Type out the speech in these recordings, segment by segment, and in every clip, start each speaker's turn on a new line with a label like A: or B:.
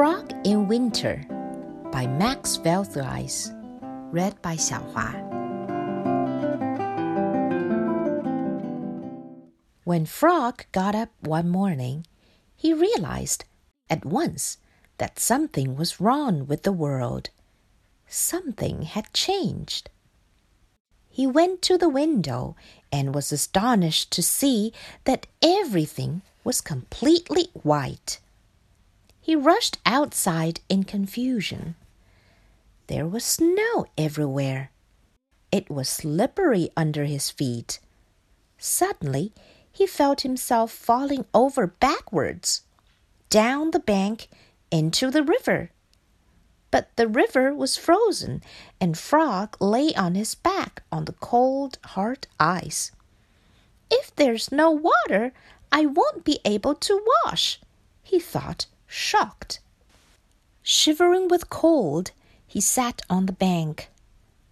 A: Frog in Winter by Max Velthuijs. Read by Xiaohua. When Frog got up one morning, he realized at once that something was wrong with the world. Something had changed. He went to the window and was astonished to see that everything was completely white. He rushed outside in confusion. There was snow everywhere. It was slippery under his feet. Suddenly, he felt himself falling over backwards, down the bank into the river. But the river was frozen, and Frog lay on his back on the cold, hard ice. If there's no water, I won't be able to wash, he thought shocked. Shivering with cold, he sat on the bank.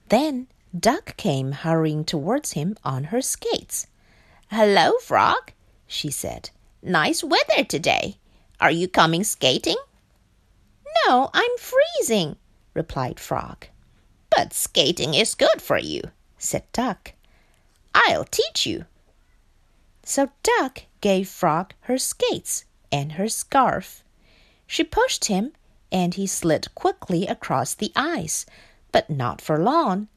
A: Then Duck came hurrying towards him on her skates.
B: Hello, Frog, she said. Nice weather today. Are you coming skating?
A: No, I'm freezing, replied Frog.
B: But skating is good for you, said Duck. I'll teach you.
A: So Duck gave Frog her skates and her scarf. She pushed him, and he slid quickly across the ice, but not for long.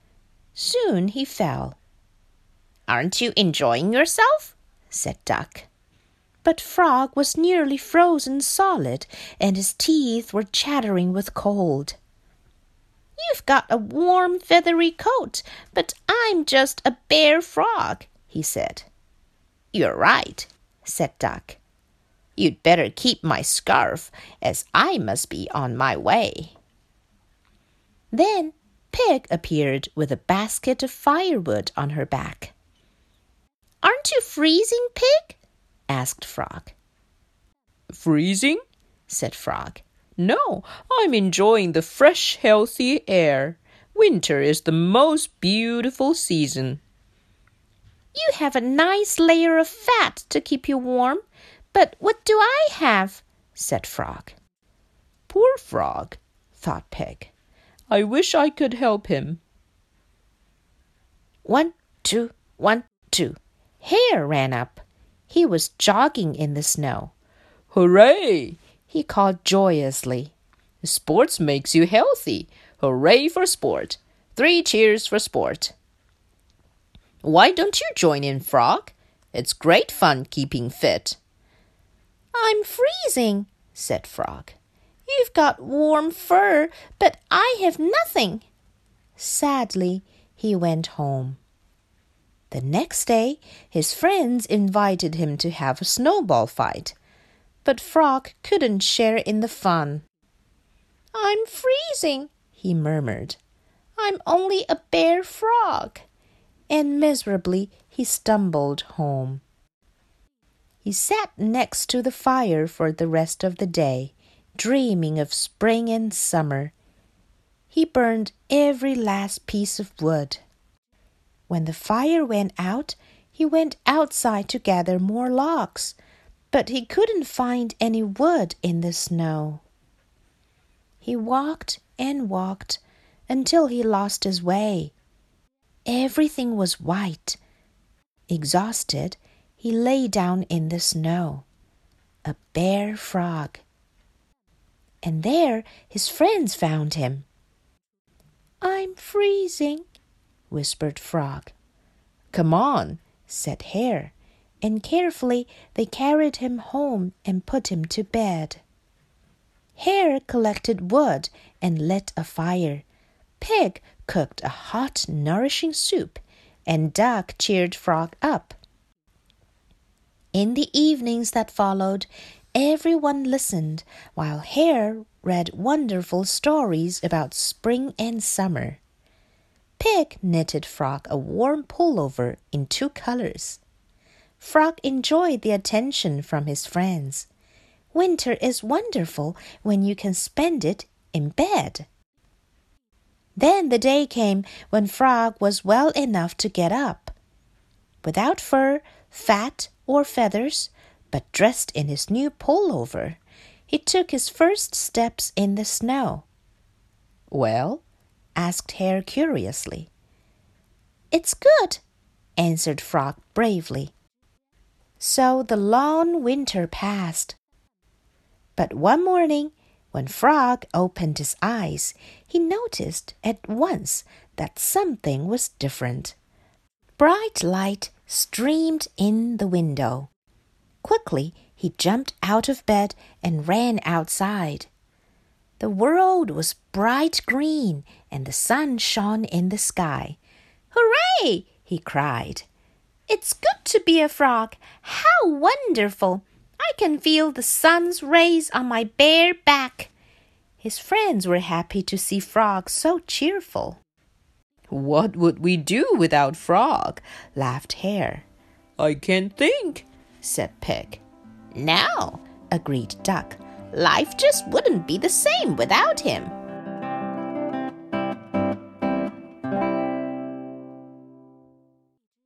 A: Soon he fell.
B: Aren't you enjoying yourself? said Duck.
A: But Frog was nearly frozen solid, and his teeth were chattering with cold.
B: You've got a warm, feathery coat, but I'm just a bare frog, he said. You're right, said Duck. You'd better keep my scarf, as I must be on my way.
A: Then Pig appeared with a basket of firewood on her back.
B: Aren't you freezing, Pig? asked Frog.
C: Freezing? said Frog. No, I'm enjoying the fresh, healthy air. Winter is the most beautiful season.
B: You have a nice layer of fat to keep you warm, but what do I have? said Frog.
C: Poor Frog, thought Pig. I wish I could help him.
A: One, two, one, two. Hare ran up. He was jogging in the snow.
C: Hooray!
A: he called joyously.
C: Sports makes you healthy. Hooray for sport. Three cheers for sport. Why don't you join in, Frog? It's great fun keeping fit.
B: I'm freezing, said Frog. You've got warm fur, but I have nothing.
A: Sadly, he went home. The next day, his friends invited him to have a snowball fight, but Frog couldn't share in the fun.
B: I'm freezing, he murmured. I'm only a bare frog.
A: And miserably he stumbled home. He sat next to the fire for the rest of the day, dreaming of spring and summer. He burned every last piece of wood. When the fire went out, he went outside to gather more logs, but he couldn't find any wood in the snow. He walked and walked until he lost his way. Everything was white. Exhausted, he lay down in the snow, a bare frog. And there his friends found him.
B: I'm freezing, whispered Frog.
A: Come on, said Hare, and carefully they carried him home and put him to bed. Hare collected wood and lit a fire. Pig cooked a hot, nourishing soup, and Duck cheered Frog up. In the evenings that followed, everyone listened while Hare read wonderful stories about spring and summer. Pig knitted Frog a warm pullover in two colors. Frog enjoyed the attention from his friends. Winter is wonderful when you can spend it in bed. Then the day came when Frog was well enough to get up. Without fur, fat, or feathers, but dressed in his new pullover. he took his first steps in the snow.
C: Well?
A: asked Hare curiously.
B: It's good,
A: answered Frog bravely. So the long winter passed. But one morning, when Frog opened his eyes, he noticed at once that something was different. Bright light streamed in the window. Quickly, he jumped out of bed and ran outside. The world was bright green and the sun shone in the sky.
B: Hooray!
A: he cried.
B: It's good to be a frog. How wonderful! I can feel the sun's rays on my bare back.
A: His friends were happy to see Frog so cheerful.
C: What would we do without Frog?
A: laughed Hare.
C: I can't think, said Pig.
B: No,
A: agreed Duck.
B: Life just wouldn't be the same without him.